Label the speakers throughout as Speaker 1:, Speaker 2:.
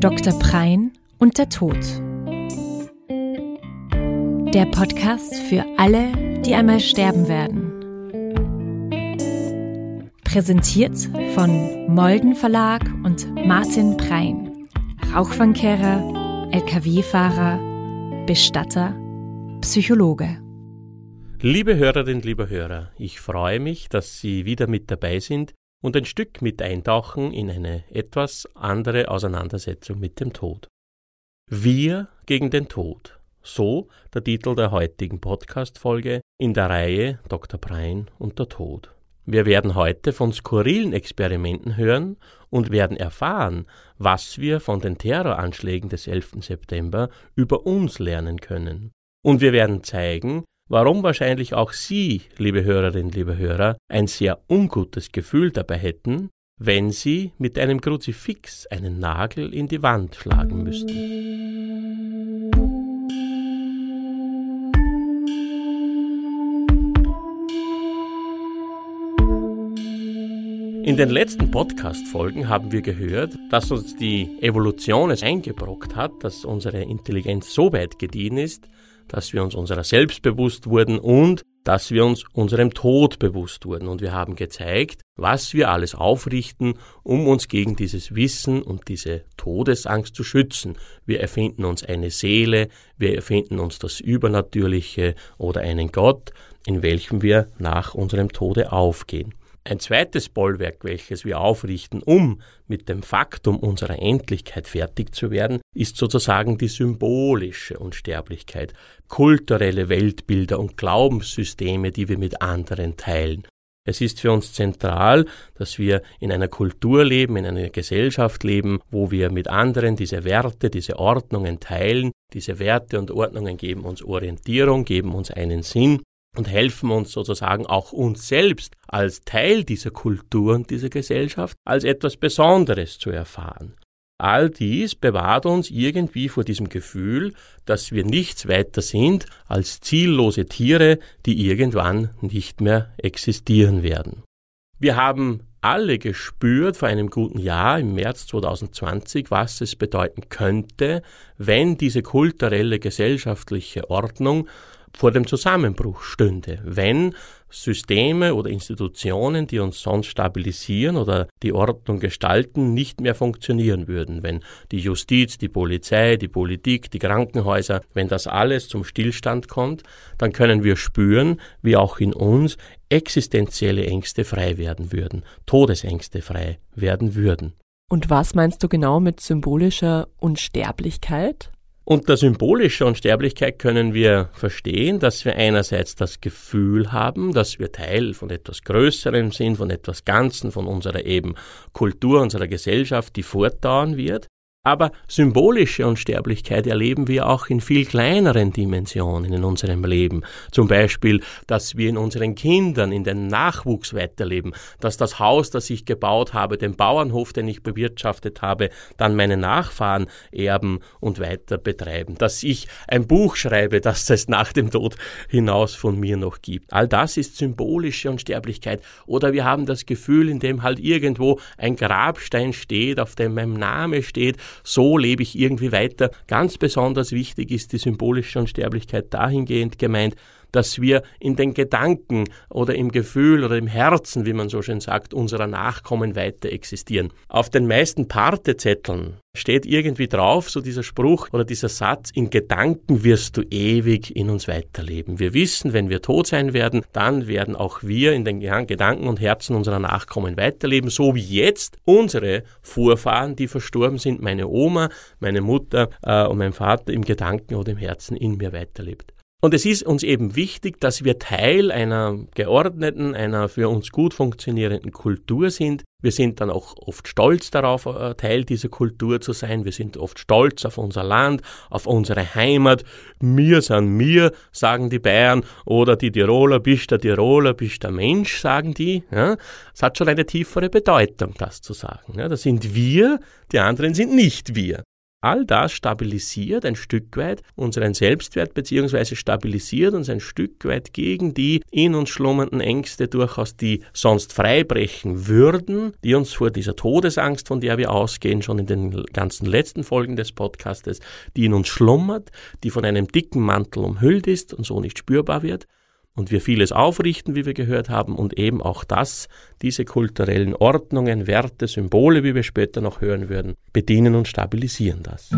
Speaker 1: Dr. Prein und der Tod. Der Podcast für alle, die einmal sterben werden. Präsentiert von Molden Verlag und Martin Prein. Rauchfangkehrer, Lkw-Fahrer, Bestatter, Psychologe.
Speaker 2: Liebe Hörerinnen, liebe Hörer, ich freue mich, dass Sie wieder mit dabei sind und ein Stück mit eintauchen in eine etwas andere Auseinandersetzung mit dem Tod. Wir gegen den Tod. So der Titel der heutigen Podcast-Folge in der Reihe Dr. Prein und der Tod. Wir werden heute von skurrilen Experimenten hören und werden erfahren, was wir von den Terroranschlägen des 11. September über uns lernen können. Und wir werden zeigen, warum wahrscheinlich auch Sie, liebe Hörerinnen, liebe Hörer, ein sehr ungutes Gefühl dabei hätten, wenn Sie mit einem Kruzifix einen Nagel in die Wand schlagen müssten. In den letzten Podcast-Folgen haben wir gehört, dass uns die Evolution es eingebrockt hat, dass unsere Intelligenz so weit gediehen ist, dass wir uns unserer selbst bewusst wurden und dass wir uns unserem Tod bewusst wurden. Und wir haben gezeigt, was wir alles aufrichten, um uns gegen dieses Wissen und diese Todesangst zu schützen. Wir erfinden uns eine Seele, wir erfinden uns das Übernatürliche oder einen Gott, in welchem wir nach unserem Tode aufgehen. Ein zweites Bollwerk, welches wir aufrichten, um mit dem Faktum unserer Endlichkeit fertig zu werden, ist sozusagen die symbolische Unsterblichkeit, kulturelle Weltbilder und Glaubenssysteme, die wir mit anderen teilen. Es ist für uns zentral, dass wir in einer Kultur leben, in einer Gesellschaft leben, wo wir mit anderen diese Werte, diese Ordnungen teilen. Diese Werte und Ordnungen geben uns Orientierung, geben uns einen Sinn und helfen uns sozusagen auch uns selbst als Teil dieser Kultur und dieser Gesellschaft als etwas Besonderes zu erfahren. All dies bewahrt uns irgendwie vor diesem Gefühl, dass wir nichts weiter sind als ziellose Tiere, die irgendwann nicht mehr existieren werden. Wir haben alle gespürt vor einem guten Jahr im März 2020, was es bedeuten könnte, wenn diese kulturelle gesellschaftliche Ordnung vor dem Zusammenbruch stünde, wenn Systeme oder Institutionen, die uns sonst stabilisieren oder die Ordnung gestalten, nicht mehr funktionieren würden, wenn die Justiz, die Polizei, die Politik, die Krankenhäuser, wenn das alles zum Stillstand kommt, dann können wir spüren, wie auch in uns existenzielle Ängste frei werden würden, Todesängste frei werden würden.
Speaker 3: Und was meinst du genau mit symbolischer Unsterblichkeit?
Speaker 2: Unter symbolischer Unsterblichkeit können wir verstehen, dass wir einerseits das Gefühl haben, dass wir Teil von etwas Größerem sind, von etwas Ganzen, von unserer eben Kultur, unserer Gesellschaft, die fortdauern wird. Aber symbolische Unsterblichkeit erleben wir auch in viel kleineren Dimensionen in unserem Leben. Zum Beispiel, dass wir in unseren Kindern, in den Nachwuchs weiterleben, dass das Haus, das ich gebaut habe, den Bauernhof, den ich bewirtschaftet habe, dann meine Nachfahren erben und weiter betreiben, dass ich ein Buch schreibe, das es nach dem Tod hinaus von mir noch gibt. All das ist symbolische Unsterblichkeit. Oder wir haben das Gefühl, in dem halt irgendwo ein Grabstein steht, auf dem mein Name steht, so lebe ich irgendwie weiter. Ganz besonders wichtig ist die symbolische Unsterblichkeit dahingehend gemeint, dass wir in den Gedanken oder im Gefühl oder im Herzen, wie man so schön sagt, unserer Nachkommen weiter existieren. Auf den meisten Partezetteln steht irgendwie drauf, so dieser Spruch oder dieser Satz, in Gedanken wirst du ewig in uns weiterleben. Wir wissen, wenn wir tot sein werden, dann werden auch wir in den Gedanken und Herzen unserer Nachkommen weiterleben, so wie jetzt unsere Vorfahren, die verstorben sind, meine Oma, meine Mutter äh, und mein Vater im Gedanken oder im Herzen in mir weiterlebt. Und es ist uns eben wichtig, dass wir Teil einer geordneten, einer für uns gut funktionierenden Kultur sind. Wir sind dann auch oft stolz darauf, äh, Teil dieser Kultur zu sein. Wir sind oft stolz auf unser Land, auf unsere Heimat. Wir sind mir, sagen die Bayern, oder die Tiroler, bist der Tiroler, bist der Mensch, sagen die. Ja, es hat schon eine tiefere Bedeutung, das zu sagen. Ja, das sind wir, die anderen sind nicht wir. All das stabilisiert ein Stück weit unseren Selbstwert beziehungsweise stabilisiert uns ein Stück weit gegen die in uns schlummernden Ängste durchaus, die sonst freibrechen würden, die uns vor dieser Todesangst, von der wir ausgehen, schon in den ganzen letzten Folgen des Podcastes, die in uns schlummert, die von einem dicken Mantel umhüllt ist und so nicht spürbar wird und wir vieles aufrichten, wie wir gehört haben, und eben auch das, diese kulturellen Ordnungen, Werte, Symbole, wie wir später noch hören würden, bedienen und stabilisieren das.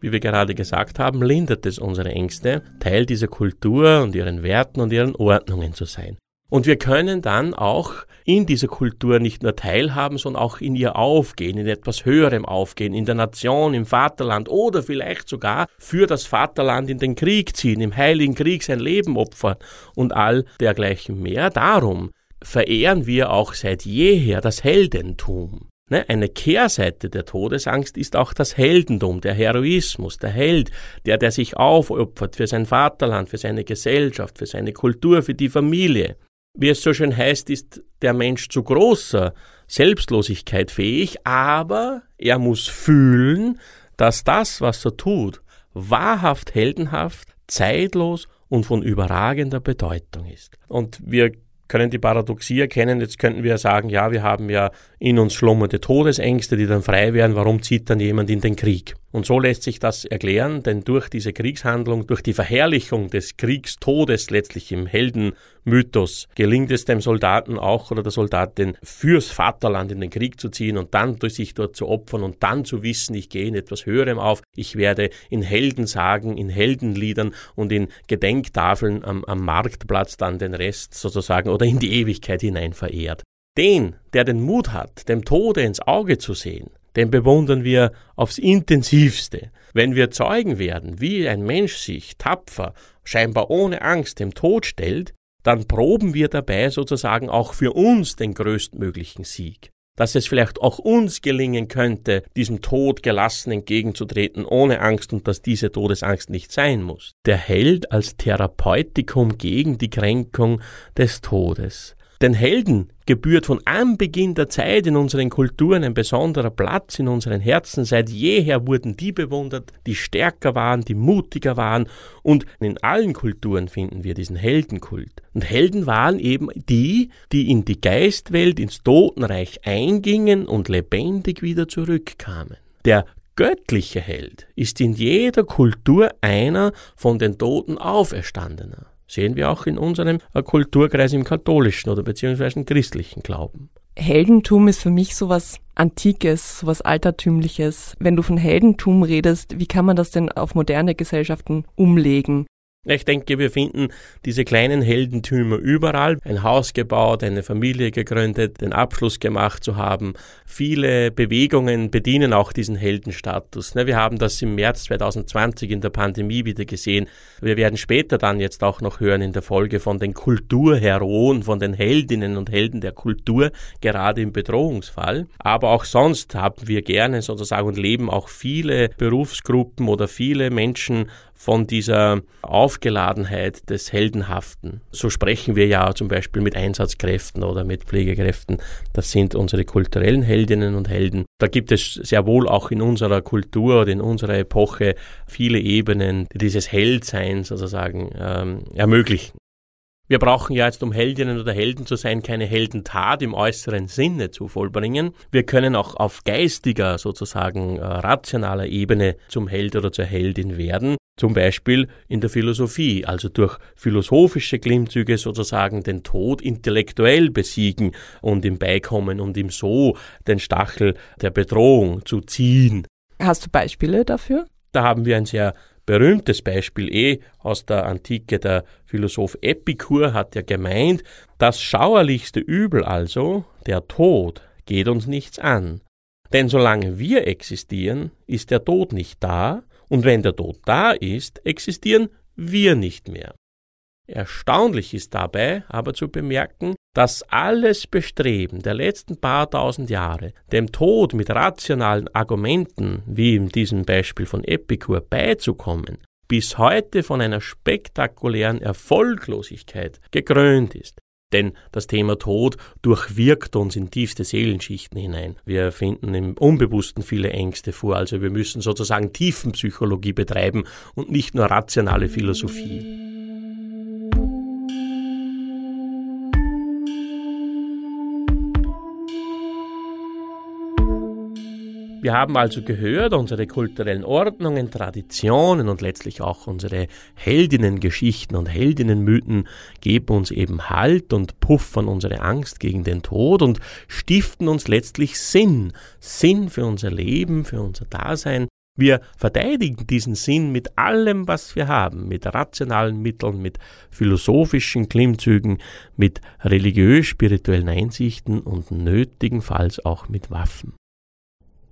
Speaker 2: Wie wir gerade gesagt haben, lindert es unsere Ängste, Teil dieser Kultur und ihren Werten und ihren Ordnungen zu sein. Und wir können dann auch in dieser Kultur nicht nur teilhaben, sondern auch in ihr aufgehen, in etwas Höherem aufgehen, in der Nation, im Vaterland oder vielleicht sogar für das Vaterland in den Krieg ziehen, im heiligen Krieg sein Leben opfern und all dergleichen mehr. Darum verehren wir auch seit jeher das Heldentum. Ne, eine Kehrseite der Todesangst ist auch das Heldentum, der Heroismus, der Held, der, der sich aufopfert für sein Vaterland, für seine Gesellschaft, für seine Kultur, für die Familie. Wie es so schön heißt, ist der Mensch zu großer Selbstlosigkeit fähig, aber er muss fühlen, dass das, was er tut, wahrhaft heldenhaft, zeitlos und von überragender Bedeutung ist. Und wir können die Paradoxie erkennen. Jetzt könnten wir sagen, ja, wir haben ja in uns schlummernde Todesängste, die dann frei werden. Warum zieht dann jemand in den Krieg? Und so lässt sich das erklären, denn durch diese Kriegshandlung, durch die Verherrlichung des Kriegstodes letztlich im Heldenmythos, gelingt es dem Soldaten auch oder der Soldatin fürs Vaterland in den Krieg zu ziehen und dann durch sich dort zu opfern und dann zu wissen, ich gehe in etwas Höherem auf, ich werde in Heldensagen, in Heldenliedern und in Gedenktafeln am, am Marktplatz dann den Rest sozusagen oder in die Ewigkeit hinein verehrt. Den, der den Mut hat, dem Tode ins Auge zu sehen, den bewundern wir aufs intensivste. Wenn wir Zeugen werden, wie ein Mensch sich tapfer, scheinbar ohne Angst dem Tod stellt, dann proben wir dabei sozusagen auch für uns den größtmöglichen Sieg. Dass es vielleicht auch uns gelingen könnte, diesem Tod gelassen entgegenzutreten, ohne Angst und dass diese Todesangst nicht sein muss. Der Held als Therapeutikum gegen die Kränkung des Todes. Den Helden gebührt von Anbeginn der Zeit in unseren Kulturen ein besonderer Platz in unseren Herzen. Seit jeher wurden die bewundert, die stärker waren, die mutiger waren. Und in allen Kulturen finden wir diesen Heldenkult. Und Helden waren eben die, die in die Geistwelt, ins Totenreich eingingen und lebendig wieder zurückkamen. Der göttliche Held ist in jeder Kultur einer von den Toten auferstandener sehen wir auch in unserem äh, Kulturkreis im katholischen oder beziehungsweise christlichen Glauben.
Speaker 3: Heldentum ist für mich sowas Antikes, sowas Altertümliches. Wenn du von Heldentum redest, wie kann man das denn auf moderne Gesellschaften umlegen?
Speaker 2: Ich denke, wir finden diese kleinen Heldentümer überall. Ein Haus gebaut, eine Familie gegründet, den Abschluss gemacht zu haben. Viele Bewegungen bedienen auch diesen Heldenstatus. Ne, wir haben das im März 2020 in der Pandemie wieder gesehen. Wir werden später dann jetzt auch noch hören in der Folge von den Kulturheroen, von den Heldinnen und Helden der Kultur, gerade im Bedrohungsfall. Aber auch sonst haben wir gerne sozusagen und leben auch viele Berufsgruppen oder viele Menschen von dieser Aufgeladenheit des Heldenhaften. So sprechen wir ja zum Beispiel mit Einsatzkräften oder mit Pflegekräften. Das sind unsere kulturellen Heldinnen und Helden. Da gibt es sehr wohl auch in unserer Kultur oder in unserer Epoche viele Ebenen, die dieses Heldsein sozusagen ähm, ermöglichen. Wir brauchen ja jetzt, um Heldinnen oder Helden zu sein, keine Heldentat im äußeren Sinne zu vollbringen. Wir können auch auf geistiger, sozusagen äh, rationaler Ebene zum Held oder zur Heldin werden. Zum Beispiel in der Philosophie, also durch philosophische Klimmzüge sozusagen den Tod intellektuell besiegen und ihm beikommen und ihm so den Stachel der Bedrohung zu ziehen.
Speaker 3: Hast du Beispiele dafür?
Speaker 2: Da haben wir ein sehr berühmtes Beispiel eh aus der Antike. Der Philosoph Epikur hat ja gemeint, das schauerlichste Übel also, der Tod, geht uns nichts an. Denn solange wir existieren, ist der Tod nicht da, und wenn der Tod da ist, existieren wir nicht mehr. Erstaunlich ist dabei aber zu bemerken, dass alles Bestreben der letzten paar tausend Jahre, dem Tod mit rationalen Argumenten, wie in diesem Beispiel von Epikur, beizukommen, bis heute von einer spektakulären Erfolglosigkeit gekrönt ist. Denn das Thema Tod durchwirkt uns in tiefste Seelenschichten hinein. Wir finden im Unbewussten viele Ängste vor. Also wir müssen sozusagen Tiefenpsychologie betreiben und nicht nur rationale Philosophie. Wir haben also gehört, unsere kulturellen Ordnungen, Traditionen und letztlich auch unsere Heldinnengeschichten und Heldinnenmythen geben uns eben Halt und puffern unsere Angst gegen den Tod und stiften uns letztlich Sinn. Sinn für unser Leben, für unser Dasein. Wir verteidigen diesen Sinn mit allem, was wir haben, mit rationalen Mitteln, mit philosophischen Klimmzügen, mit religiös-spirituellen Einsichten und nötigenfalls auch mit Waffen.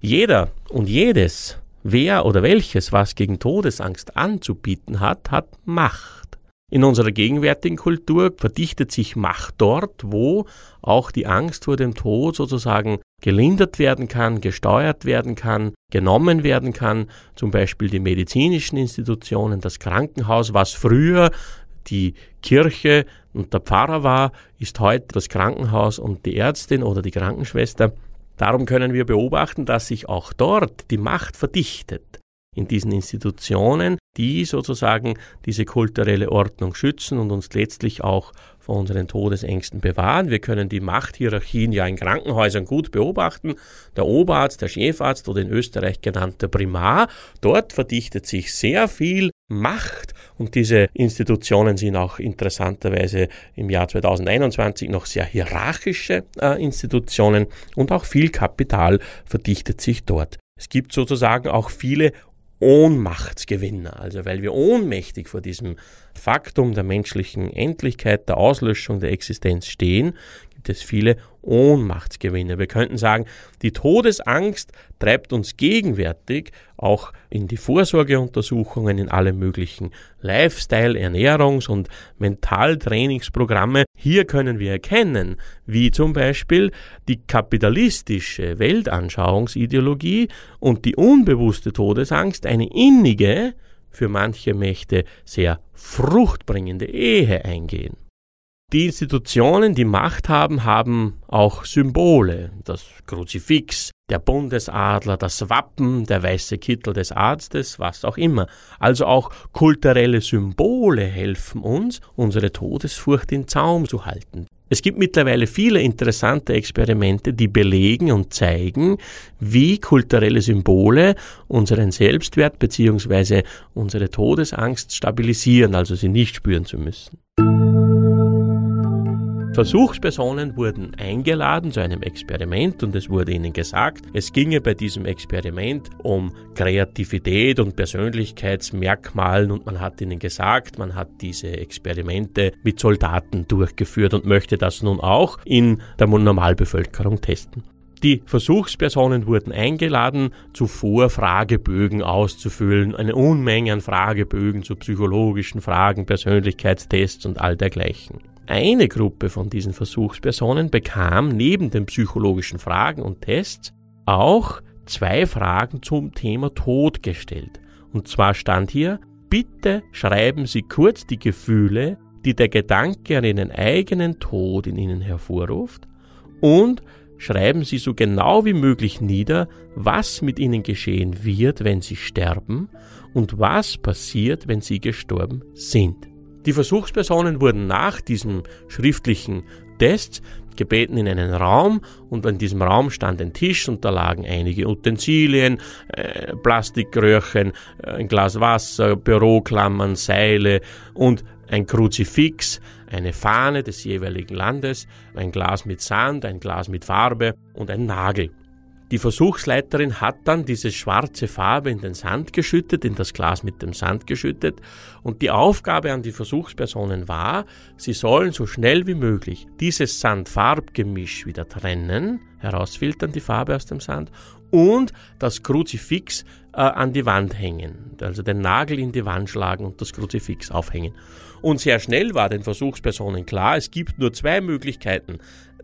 Speaker 2: Jeder und jedes, wer oder welches, was gegen Todesangst anzubieten hat, hat Macht. In unserer gegenwärtigen Kultur verdichtet sich Macht dort, wo auch die Angst vor dem Tod sozusagen gelindert werden kann, gesteuert werden kann, genommen werden kann, zum Beispiel die medizinischen Institutionen, das Krankenhaus, was früher die Kirche und der Pfarrer war, ist heute das Krankenhaus und die Ärztin oder die Krankenschwester. Darum können wir beobachten, dass sich auch dort die Macht verdichtet in diesen Institutionen, die sozusagen diese kulturelle Ordnung schützen und uns letztlich auch vor unseren Todesängsten bewahren. Wir können die Machthierarchien ja in Krankenhäusern gut beobachten. Der Oberarzt, der Chefarzt oder in Österreich genannter Primar, dort verdichtet sich sehr viel Macht und diese Institutionen sind auch interessanterweise im Jahr 2021 noch sehr hierarchische äh, Institutionen und auch viel Kapital verdichtet sich dort. Es gibt sozusagen auch viele Ohnmachtsgewinner. Also weil wir ohnmächtig vor diesem Faktum der menschlichen Endlichkeit, der Auslöschung der Existenz stehen, gibt es viele Ohnmachtsgewinne. Wir könnten sagen, die Todesangst treibt uns gegenwärtig auch in die Vorsorgeuntersuchungen, in alle möglichen Lifestyle-, Ernährungs- und Mentaltrainingsprogramme. Hier können wir erkennen, wie zum Beispiel die kapitalistische Weltanschauungsideologie und die unbewusste Todesangst eine innige, für manche Mächte sehr fruchtbringende Ehe eingehen. Die Institutionen, die Macht haben, haben auch Symbole. Das Kruzifix, der Bundesadler, das Wappen, der weiße Kittel des Arztes, was auch immer. Also auch kulturelle Symbole helfen uns, unsere Todesfurcht in Zaum zu halten. Es gibt mittlerweile viele interessante Experimente, die belegen und zeigen, wie kulturelle Symbole unseren Selbstwert bzw. unsere Todesangst stabilisieren, also sie nicht spüren zu müssen. Versuchspersonen wurden eingeladen zu einem Experiment und es wurde ihnen gesagt, es ginge bei diesem Experiment um Kreativität und Persönlichkeitsmerkmalen und man hat ihnen gesagt, man hat diese Experimente mit Soldaten durchgeführt und möchte das nun auch in der Normalbevölkerung testen. Die Versuchspersonen wurden eingeladen, zuvor Fragebögen auszufüllen, eine Unmenge an Fragebögen zu psychologischen Fragen, Persönlichkeitstests und all dergleichen. Eine Gruppe von diesen Versuchspersonen bekam neben den psychologischen Fragen und Tests auch zwei Fragen zum Thema Tod gestellt. Und zwar stand hier, bitte schreiben Sie kurz die Gefühle, die der Gedanke an Ihren eigenen Tod in Ihnen hervorruft und schreiben Sie so genau wie möglich nieder, was mit Ihnen geschehen wird, wenn Sie sterben und was passiert, wenn Sie gestorben sind. Die Versuchspersonen wurden nach diesem schriftlichen Test gebeten in einen Raum und in diesem Raum stand ein Tisch und da lagen einige Utensilien, äh, Plastikröhrchen, äh, ein Glas Wasser, Büroklammern, Seile und ein Kruzifix, eine Fahne des jeweiligen Landes, ein Glas mit Sand, ein Glas mit Farbe und ein Nagel. Die Versuchsleiterin hat dann diese schwarze Farbe in den Sand geschüttet, in das Glas mit dem Sand geschüttet und die Aufgabe an die Versuchspersonen war, sie sollen so schnell wie möglich dieses Sand-Farbgemisch wieder trennen, herausfiltern die Farbe aus dem Sand und das Kruzifix äh, an die Wand hängen, also den Nagel in die Wand schlagen und das Kruzifix aufhängen. Und sehr schnell war den Versuchspersonen klar, es gibt nur zwei Möglichkeiten,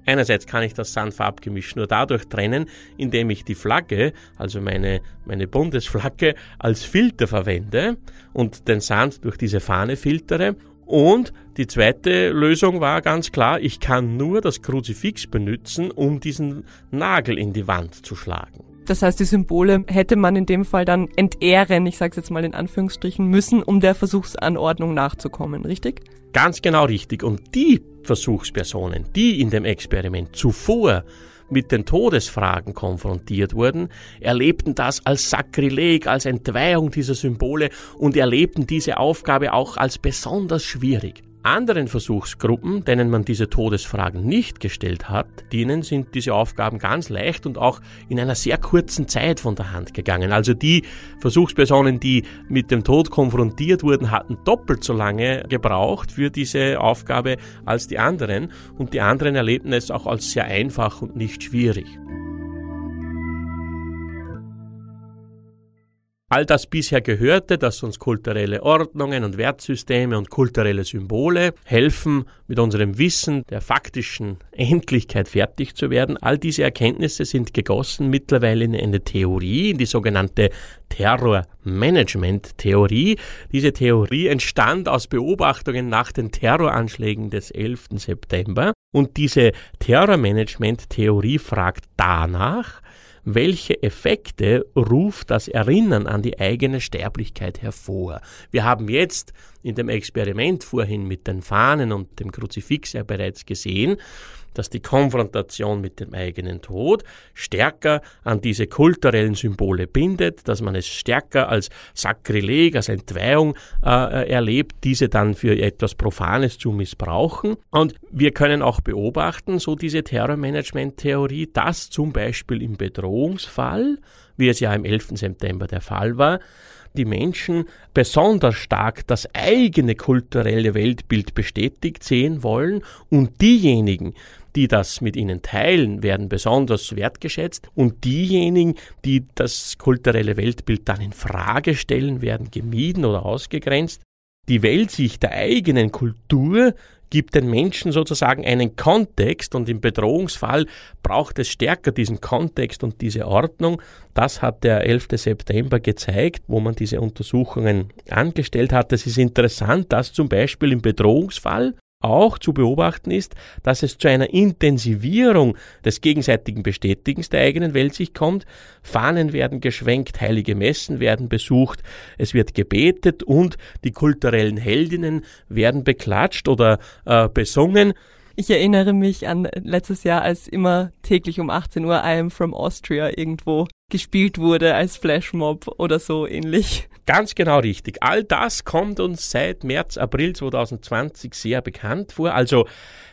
Speaker 2: Einerseits kann ich das Sandfarbgemisch nur dadurch trennen, indem ich die Flagge, also meine, meine Bundesflagge, als Filter verwende und den Sand durch diese Fahne filtere. Und die zweite Lösung war ganz klar, ich kann nur das Kruzifix benutzen, um diesen Nagel in die Wand zu schlagen.
Speaker 3: Das heißt, die Symbole hätte man in dem Fall dann entehren, ich sage es jetzt mal in Anführungsstrichen, müssen, um der Versuchsanordnung nachzukommen, richtig?
Speaker 2: Ganz genau richtig. Und die Versuchspersonen, die in dem Experiment zuvor mit den Todesfragen konfrontiert wurden, erlebten das als Sakrileg, als Entweihung dieser Symbole und erlebten diese Aufgabe auch als besonders schwierig. Anderen Versuchsgruppen, denen man diese Todesfragen nicht gestellt hat, denen sind diese Aufgaben ganz leicht und auch in einer sehr kurzen Zeit von der Hand gegangen. Also die Versuchspersonen, die mit dem Tod konfrontiert wurden, hatten doppelt so lange gebraucht für diese Aufgabe als die anderen und die anderen erlebten es auch als sehr einfach und nicht schwierig. All das bisher Gehörte, dass uns kulturelle Ordnungen und Wertsysteme und kulturelle Symbole helfen, mit unserem Wissen der faktischen Endlichkeit fertig zu werden, all diese Erkenntnisse sind gegossen mittlerweile in eine Theorie, in die sogenannte Terror-Management-Theorie. Diese Theorie entstand aus Beobachtungen nach den Terroranschlägen des 11. September und diese Terror-Management-Theorie fragt danach, welche Effekte ruft das Erinnern an die eigene Sterblichkeit hervor. Wir haben jetzt in dem Experiment vorhin mit den Fahnen und dem Kruzifix ja bereits gesehen, dass die Konfrontation mit dem eigenen Tod stärker an diese kulturellen Symbole bindet, dass man es stärker als Sakrileg, als Entweihung äh, erlebt, diese dann für etwas Profanes zu missbrauchen. Und wir können auch beobachten, so diese Terrormanagement-Theorie, dass zum Beispiel im Bedrohungsfall, wie es ja im 11. September der Fall war, die Menschen besonders stark das eigene kulturelle Weltbild bestätigt sehen wollen und diejenigen, die das mit ihnen teilen, werden besonders wertgeschätzt und diejenigen, die das kulturelle Weltbild dann in Frage stellen, werden gemieden oder ausgegrenzt. Die Weltsicht der eigenen Kultur gibt den Menschen sozusagen einen Kontext und im Bedrohungsfall braucht es stärker diesen Kontext und diese Ordnung. Das hat der 11. September gezeigt, wo man diese Untersuchungen angestellt hat. Es ist interessant, dass zum Beispiel im Bedrohungsfall auch zu beobachten ist, dass es zu einer Intensivierung des gegenseitigen Bestätigens der eigenen Weltsicht kommt. Fahnen werden geschwenkt, heilige Messen werden besucht, es wird gebetet und die kulturellen Heldinnen werden beklatscht oder äh, besungen.
Speaker 3: Ich erinnere mich an letztes Jahr, als immer täglich um 18 Uhr I am from Austria irgendwo gespielt wurde als Flashmob oder so ähnlich.
Speaker 2: Ganz genau richtig. All das kommt uns seit März, April 2020 sehr bekannt vor. Also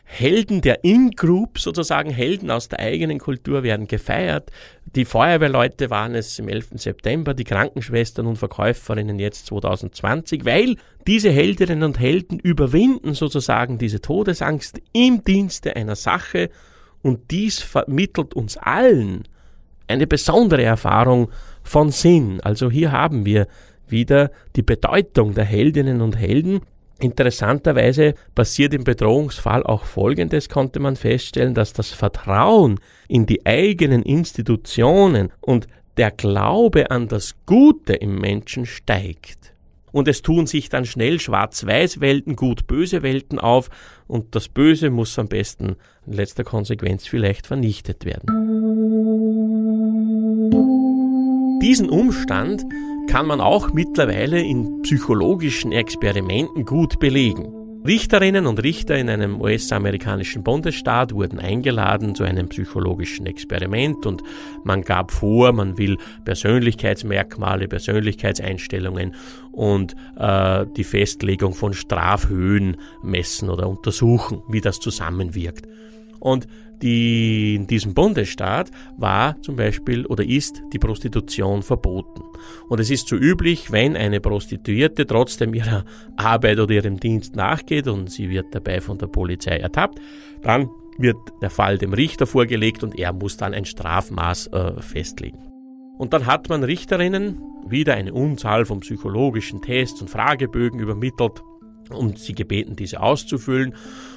Speaker 2: Helden der In-Group, sozusagen Helden aus der eigenen Kultur werden gefeiert. Die Feuerwehrleute waren es im 11. September, die Krankenschwestern und Verkäuferinnen jetzt 2020, weil diese Heldinnen und Helden überwinden sozusagen diese Todesangst im Dienste einer Sache und dies vermittelt uns allen eine besondere Erfahrung von Sinn. Also hier haben wir wieder die Bedeutung der Heldinnen und Helden. Interessanterweise passiert im Bedrohungsfall auch Folgendes, konnte man feststellen, dass das Vertrauen in die eigenen Institutionen und der Glaube an das Gute im Menschen steigt. Und es tun sich dann schnell Schwarz-Weiß-Welten, Gut-Böse Welten auf und das Böse muss am besten in letzter Konsequenz vielleicht vernichtet werden. Diesen Umstand kann man auch mittlerweile in psychologischen Experimenten gut belegen. Richterinnen und Richter in einem US-amerikanischen Bundesstaat wurden eingeladen zu einem psychologischen Experiment und man gab vor, man will Persönlichkeitsmerkmale, Persönlichkeitseinstellungen und äh, die Festlegung von Strafhöhen messen oder untersuchen, wie das zusammenwirkt. Und die, in diesem Bundesstaat war zum Beispiel oder ist die Prostitution verboten. Und es ist so üblich, wenn eine Prostituierte trotzdem ihrer Arbeit oder ihrem Dienst nachgeht und sie wird dabei von der Polizei ertappt, dann wird der Fall dem Richter vorgelegt und er muss dann ein Strafmaß äh, festlegen. Und dann hat man Richterinnen wieder eine Unzahl von psychologischen Tests und Fragebögen übermittelt und sie gebeten, diese auszufüllen.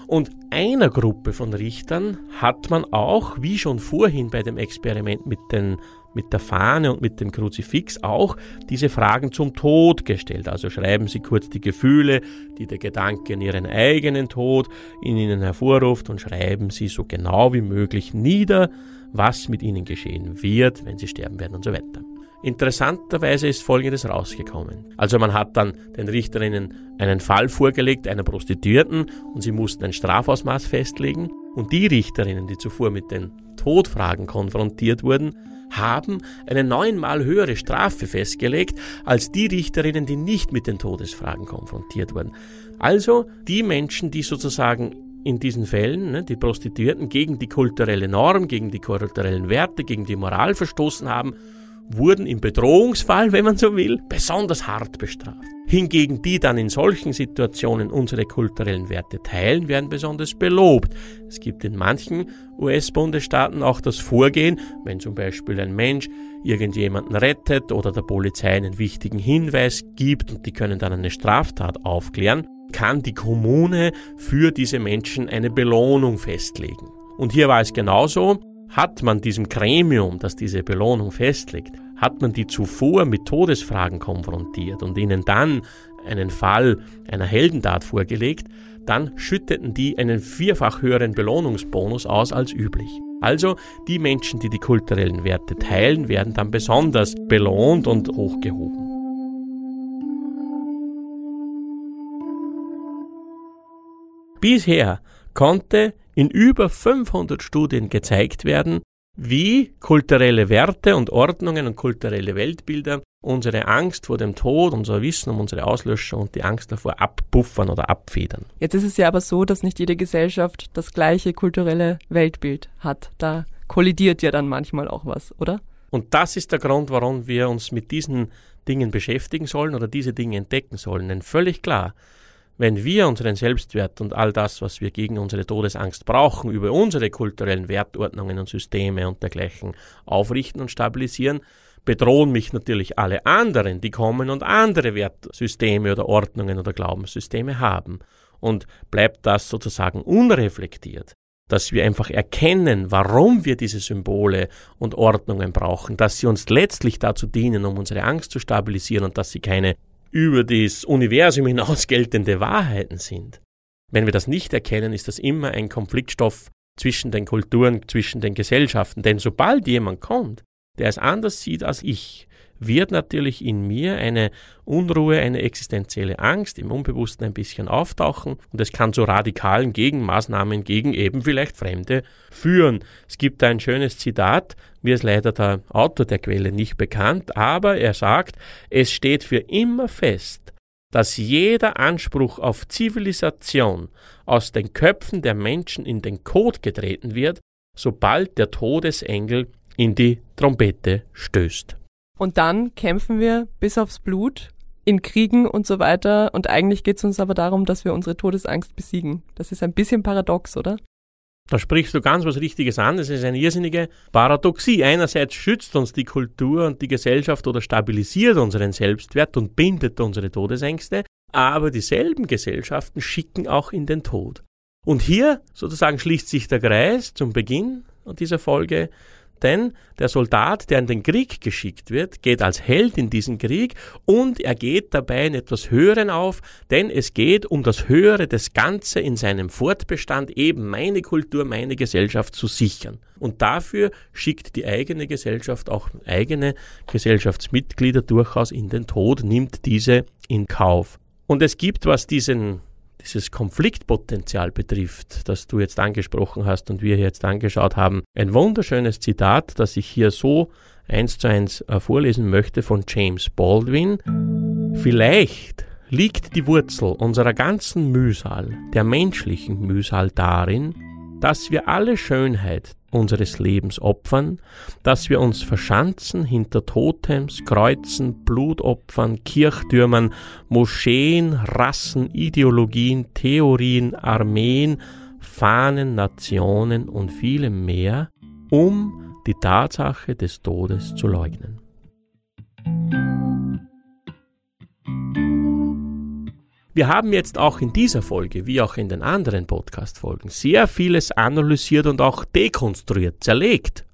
Speaker 2: Und einer Gruppe von Richtern hat man auch, wie schon vorhin bei dem Experiment mit den mit der Fahne und mit dem Kruzifix auch diese Fragen zum Tod gestellt. Also schreiben Sie kurz die Gefühle, die der Gedanke an Ihren eigenen Tod in Ihnen hervorruft und schreiben Sie so genau wie möglich nieder, was mit Ihnen geschehen wird, wenn Sie sterben werden und so weiter. Interessanterweise ist Folgendes rausgekommen. Also man hat dann den Richterinnen einen Fall vorgelegt einer Prostituierten und sie mussten ein Strafausmaß festlegen und die Richterinnen, die zuvor mit den Todfragen konfrontiert wurden, haben eine neunmal höhere Strafe festgelegt als die Richterinnen, die nicht mit den Todesfragen konfrontiert wurden. Also die Menschen, die sozusagen in diesen Fällen, ne, die Prostituierten, gegen die kulturelle Norm, gegen die kulturellen Werte, gegen die Moral verstoßen haben, wurden im Bedrohungsfall, wenn man so will, besonders hart bestraft. Hingegen die dann in solchen Situationen unsere kulturellen Werte teilen, werden besonders belobt. Es gibt in manchen US-Bundesstaaten auch das Vorgehen, wenn zum Beispiel ein Mensch irgendjemanden rettet oder der Polizei einen wichtigen Hinweis gibt und die können dann eine Straftat aufklären, kann die Kommune für diese Menschen eine Belohnung festlegen. Und hier war es genauso. Hat man diesem Gremium, das diese Belohnung festlegt, hat man die zuvor mit Todesfragen konfrontiert und ihnen dann einen Fall einer Heldentat vorgelegt, dann schütteten die einen vierfach höheren Belohnungsbonus aus als üblich. Also die Menschen, die die kulturellen Werte teilen, werden dann besonders belohnt und hochgehoben. Bisher konnte in über 500 Studien gezeigt werden, wie kulturelle Werte und Ordnungen und kulturelle Weltbilder unsere Angst vor dem Tod, unser Wissen um unsere Auslöschung und die Angst davor abpuffern oder abfedern.
Speaker 3: Jetzt ist es ja aber so, dass nicht jede Gesellschaft das gleiche kulturelle Weltbild hat. Da kollidiert ja dann manchmal auch was, oder?
Speaker 2: Und das ist der Grund, warum wir uns mit diesen Dingen beschäftigen sollen oder diese Dinge entdecken sollen. Denn völlig klar, wenn wir unseren Selbstwert und all das, was wir gegen unsere Todesangst brauchen, über unsere kulturellen Wertordnungen und Systeme und dergleichen aufrichten und stabilisieren, bedrohen mich natürlich alle anderen, die kommen und andere Wertsysteme oder Ordnungen oder Glaubenssysteme haben. Und bleibt das sozusagen unreflektiert, dass wir einfach erkennen, warum wir diese Symbole und Ordnungen brauchen, dass sie uns letztlich dazu dienen, um unsere Angst zu stabilisieren und dass sie keine über das Universum hinaus geltende Wahrheiten sind. Wenn wir das nicht erkennen, ist das immer ein Konfliktstoff zwischen den Kulturen, zwischen den Gesellschaften. Denn sobald jemand kommt, der es anders sieht als ich, wird natürlich in mir eine Unruhe, eine existenzielle Angst im Unbewussten ein bisschen auftauchen und es kann zu radikalen Gegenmaßnahmen gegen eben vielleicht Fremde führen. Es gibt ein schönes Zitat, mir ist leider der Autor der Quelle nicht bekannt, aber er sagt, es steht für immer fest, dass jeder Anspruch auf Zivilisation aus den Köpfen der Menschen in den Kot getreten wird, sobald der Todesengel in die Trompete stößt.
Speaker 3: Und dann kämpfen wir bis aufs Blut in Kriegen und so weiter. Und eigentlich geht es uns aber darum, dass wir unsere Todesangst besiegen. Das ist ein bisschen paradox, oder?
Speaker 2: Da sprichst du ganz was Richtiges an. Das ist eine irrsinnige Paradoxie. Einerseits schützt uns die Kultur und die Gesellschaft oder stabilisiert unseren Selbstwert und bindet unsere Todesängste. Aber dieselben Gesellschaften schicken auch in den Tod. Und hier sozusagen schließt sich der Kreis zum Beginn dieser Folge denn der Soldat, der in den Krieg geschickt wird, geht als Held in diesen Krieg und er geht dabei in etwas Höheren auf, denn es geht um das Höhere des Ganze in seinem Fortbestand, eben meine Kultur, meine Gesellschaft zu sichern. Und dafür schickt die eigene Gesellschaft auch eigene Gesellschaftsmitglieder durchaus in den Tod, nimmt diese in Kauf. Und es gibt, was diesen dieses Konfliktpotenzial betrifft, das du jetzt angesprochen hast und wir jetzt angeschaut haben, ein wunderschönes Zitat, das ich hier so eins zu eins äh, vorlesen möchte von James Baldwin. Vielleicht liegt die Wurzel unserer ganzen Mühsal, der menschlichen Mühsal darin, dass wir alle Schönheit unseres Lebens opfern, dass wir uns verschanzen hinter Totems, Kreuzen, Blutopfern, Kirchtürmern, Moscheen, Rassen, Ideologien, Theorien, Armeen, Fahnen, Nationen und vielem mehr, um die Tatsache des Todes zu leugnen. Wir haben jetzt auch in dieser Folge, wie auch in den anderen Podcast-Folgen, sehr vieles analysiert und auch dekonstruiert, zerlegt.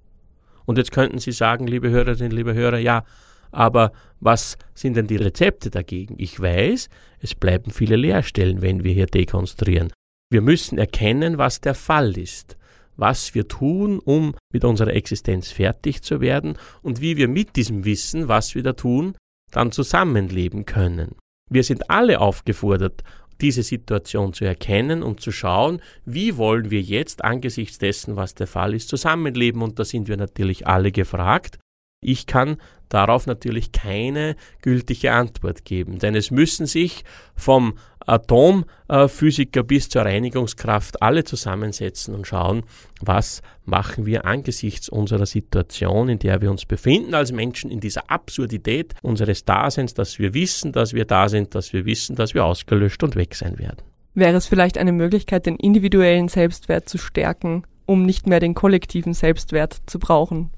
Speaker 2: Und jetzt könnten Sie sagen, liebe Hörerinnen, liebe Hörer, ja, aber was sind denn die Rezepte dagegen? Ich weiß, es bleiben viele Leerstellen, wenn wir hier dekonstruieren. Wir müssen erkennen, was der Fall ist, was wir tun, um mit unserer Existenz fertig zu werden und wie wir mit diesem Wissen, was wir da tun, dann zusammenleben können. Wir sind alle aufgefordert, diese Situation zu erkennen und zu schauen, wie wollen wir jetzt angesichts dessen, was der Fall ist, zusammenleben. Und da sind wir natürlich alle gefragt. Ich kann darauf natürlich keine gültige Antwort geben, denn es müssen sich vom Atomphysiker bis zur Reinigungskraft alle zusammensetzen und schauen, was machen wir angesichts unserer Situation, in der wir uns befinden als Menschen, in dieser Absurdität unseres Daseins, dass wir wissen, dass wir da sind, dass wir wissen, dass wir ausgelöscht und weg sein werden.
Speaker 3: Wäre es vielleicht eine Möglichkeit, den individuellen Selbstwert zu stärken, um nicht mehr den kollektiven Selbstwert zu brauchen?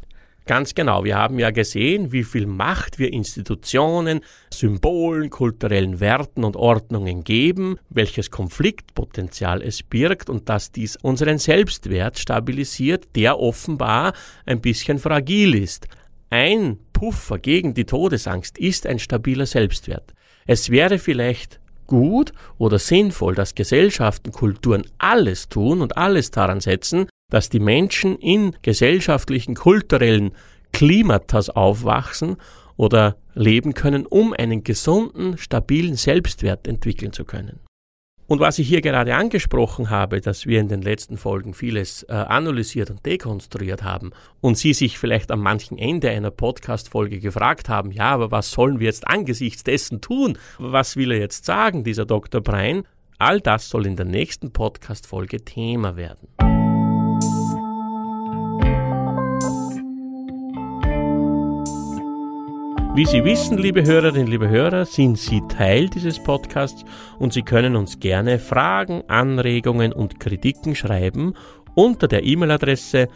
Speaker 2: Ganz genau. Wir haben ja gesehen, wie viel Macht wir Institutionen, Symbolen, kulturellen Werten und Ordnungen geben, welches Konfliktpotenzial es birgt und dass dies unseren Selbstwert stabilisiert, der offenbar ein bisschen fragil ist. Ein Puffer gegen die Todesangst ist ein stabiler Selbstwert. Es wäre vielleicht gut oder sinnvoll, dass Gesellschaften, Kulturen alles tun und alles daran setzen, dass die Menschen in gesellschaftlichen, kulturellen Klimatas aufwachsen oder leben können, um einen gesunden, stabilen Selbstwert entwickeln zu können. Und was ich hier gerade angesprochen habe, dass wir in den letzten Folgen vieles äh, analysiert und dekonstruiert haben und Sie sich vielleicht am manchen Ende einer Podcast-Folge gefragt haben, ja, aber was sollen wir jetzt angesichts dessen tun? Was will er jetzt sagen, dieser Dr. Brein? All das soll in der nächsten Podcast-Folge Thema werden. Wie Sie wissen, liebe Hörerinnen, liebe Hörer, sind Sie Teil dieses Podcasts und Sie können uns gerne Fragen, Anregungen und Kritiken schreiben unter der E-Mail-Adresse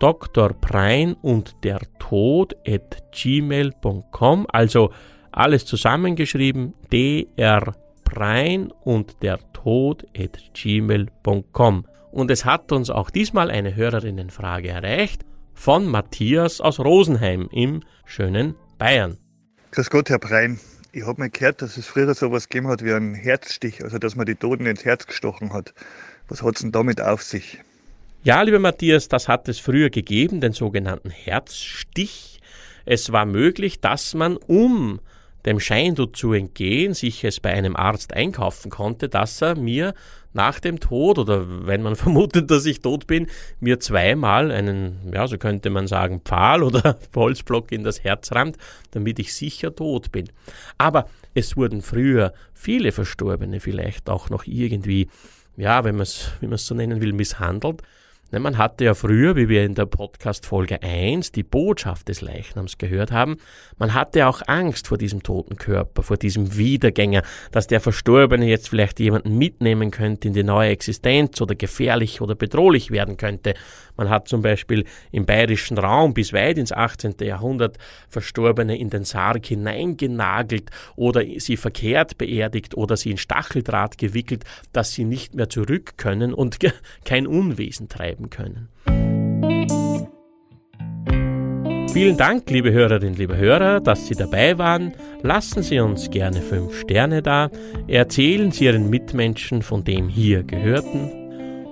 Speaker 2: drprein und der Tod at gmail.com, also alles zusammengeschrieben, drprein und der Tod at gmail.com. Und es hat uns auch diesmal eine Hörerinnenfrage erreicht von Matthias aus Rosenheim im schönen Bayern.
Speaker 4: Grüß Gott, Herr Brein. Ich habe mal gehört, dass es früher so etwas gegeben hat wie einen Herzstich, also dass man die Toten ins Herz gestochen hat. Was hat es denn damit auf sich?
Speaker 2: Ja, lieber Matthias, das hat es früher gegeben, den sogenannten Herzstich. Es war möglich, dass man, um dem Schein zu entgehen, sich es bei einem Arzt einkaufen konnte, dass er mir nach dem Tod oder wenn man vermutet, dass ich tot bin, mir zweimal einen, ja, so könnte man sagen, Pfahl oder Holzblock in das Herz rammt, damit ich sicher tot bin. Aber es wurden früher viele Verstorbene vielleicht auch noch irgendwie, ja, wenn man es so nennen will, misshandelt. Ne, man hatte ja früher, wie wir in der Podcast Folge 1 die Botschaft des Leichnams gehört haben, man hatte auch Angst vor diesem toten Körper, vor diesem Wiedergänger, dass der Verstorbene jetzt vielleicht jemanden mitnehmen könnte in die neue Existenz oder gefährlich oder bedrohlich werden könnte. Man hat zum Beispiel im bayerischen Raum bis weit ins 18. Jahrhundert Verstorbene in den Sarg hineingenagelt oder sie verkehrt beerdigt oder sie in Stacheldraht gewickelt, dass sie nicht mehr zurück können und kein Unwesen treiben bleiben können. Vielen Dank, liebe Hörerinnen, liebe Hörer, dass Sie dabei waren. Lassen Sie uns gerne fünf Sterne da. Erzählen Sie Ihren Mitmenschen von dem hier Gehörten.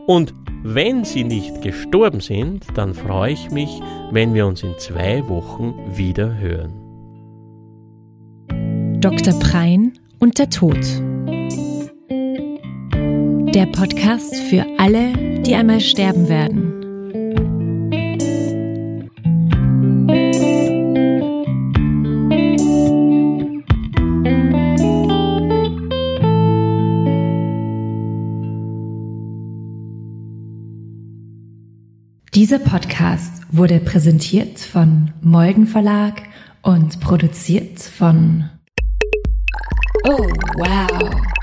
Speaker 2: Und wenn Sie nicht gestorben sind, dann freue ich mich, wenn wir uns in zwei Wochen wieder hören.
Speaker 1: Dr. Prein und der Tod. Der Podcast für alle, die einmal sterben werden. Dieser Podcast wurde präsentiert von Molden Verlag und produziert von Oh, wow.